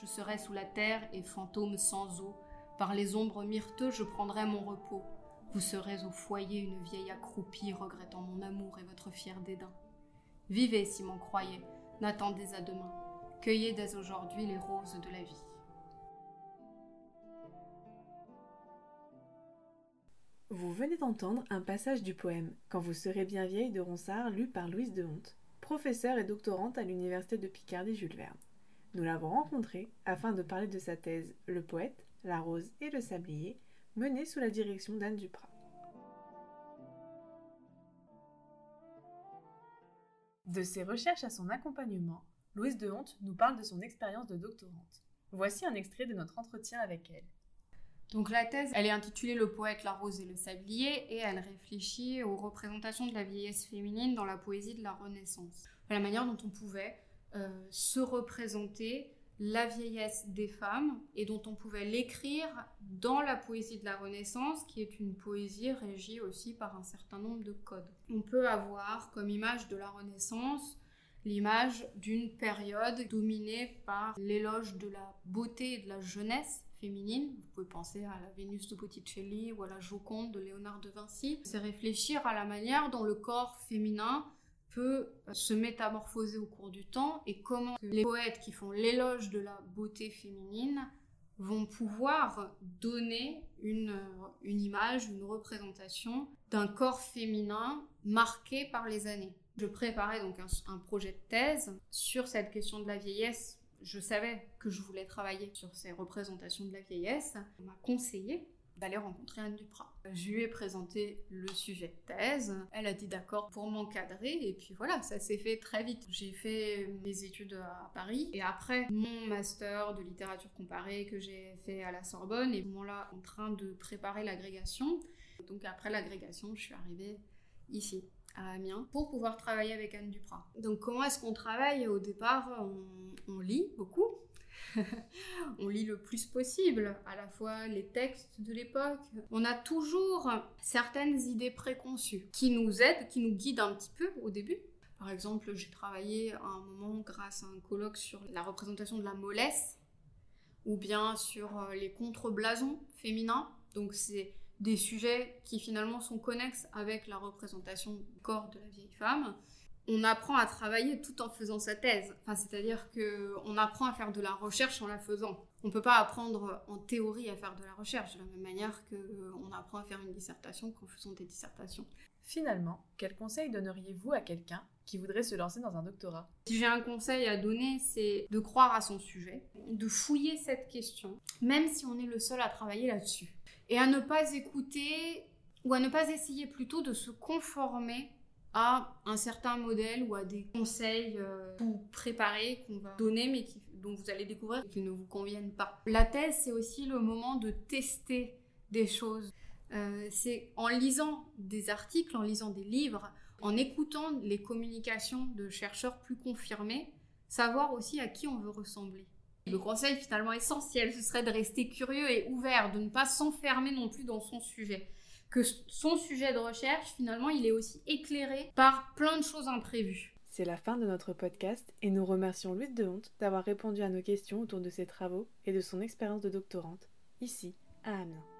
je serai sous la terre et fantôme sans eau. Par les ombres myrteux, je prendrai mon repos. Vous serez au foyer une vieille accroupie, regrettant mon amour et votre fier dédain. Vivez si m'en croyez, n'attendez à demain. Cueillez dès aujourd'hui les roses de la vie. Vous venez d'entendre un passage du poème Quand vous serez bien vieille de Ronsard, lu par Louise de Honte, professeure et doctorante à l'Université de Picardie Jules Verne. Nous l'avons rencontrée afin de parler de sa thèse Le poète, la rose et le sablier, menée sous la direction d'Anne Duprat. De ses recherches à son accompagnement, Louise de Honte nous parle de son expérience de doctorante. Voici un extrait de notre entretien avec elle. Donc la thèse, elle est intitulée Le poète, la rose et le sablier et elle réfléchit aux représentations de la vieillesse féminine dans la poésie de la Renaissance. La manière dont on pouvait se représenter la vieillesse des femmes et dont on pouvait l'écrire dans la poésie de la Renaissance, qui est une poésie régie aussi par un certain nombre de codes. On peut avoir comme image de la Renaissance l'image d'une période dominée par l'éloge de la beauté et de la jeunesse féminine. Vous pouvez penser à la Vénus de Botticelli ou à la Joconde de Léonard de Vinci. C'est réfléchir à la manière dont le corps féminin peut se métamorphoser au cours du temps et comment les poètes qui font l'éloge de la beauté féminine vont pouvoir donner une, une image, une représentation d'un corps féminin marqué par les années. Je préparais donc un, un, projet de thèse sur cette question de la vieillesse. Je savais que je voulais travailler sur ces représentations de la vieillesse. On m'a conseillé d'aller rencontrer Anne Duprat. Je lui ai présenté le sujet de thèse, elle a dit d'accord pour m'encadrer, et puis voilà, ça s'est fait très vite. J'ai fait mes études à Paris, et après mon master de littérature comparée que j'ai fait à la Sorbonne, et moment-là en train de préparer l'agrégation. Donc après l'agrégation, je suis arrivée ici à Amiens pour pouvoir travailler avec Anne Duprat. Donc comment est-ce qu'on travaille? Au départ, on lit beaucoup, on lit le plus possible, à la fois les textes de l'époque. On a toujours certaines idées préconçues qui nous aident, qui nous guident un petit peu au début. Par exemple, j'ai travaillé à un moment grâce à un colloque sur la représentation de la mollesse ou bien sur euh, les contreblasons féminins. Donc c'est des sujets qui finalement sont connexes avec la représentation du corps de la vieille femme on apprend à travailler tout en faisant sa thèse. Enfin, c'est-à-dire qu'on apprend à faire de la recherche en la faisant. On ne peut pas apprendre en théorie à faire de la recherche de la même manière qu'on apprend à faire une dissertation qu'en faisant des dissertations. Finalement, quel conseil donneriez-vous à quelqu'un qui voudrait se lancer dans un doctorat? Si j'ai un conseil à donner, c'est de croire à son sujet, de fouiller cette question, même si on est le seul à travailler là-dessus, et à ne pas écouter ou à ne pas essayer plutôt de se conformer à un certain modèle ou à des conseils euh, préparer qu'on va donner mais dont vous allez découvrir qu'ils ne vous conviennent pas. La thèse, c'est aussi le moment de tester des choses. Euh, c'est en lisant des articles, en lisant des livres, en écoutant les communications de chercheurs plus confirmés, savoir aussi à qui on veut ressembler. Le conseil finalement essentiel, ce serait de rester curieux et ouvert, de ne pas s'enfermer non plus dans son sujet que son sujet de recherche, finalement, il est aussi éclairé par plein de choses imprévues. C'est la fin de notre podcast et nous remercions Louise de Honte d'avoir répondu à nos questions autour de ses travaux et de son expérience de doctorante, ici, à Amiens.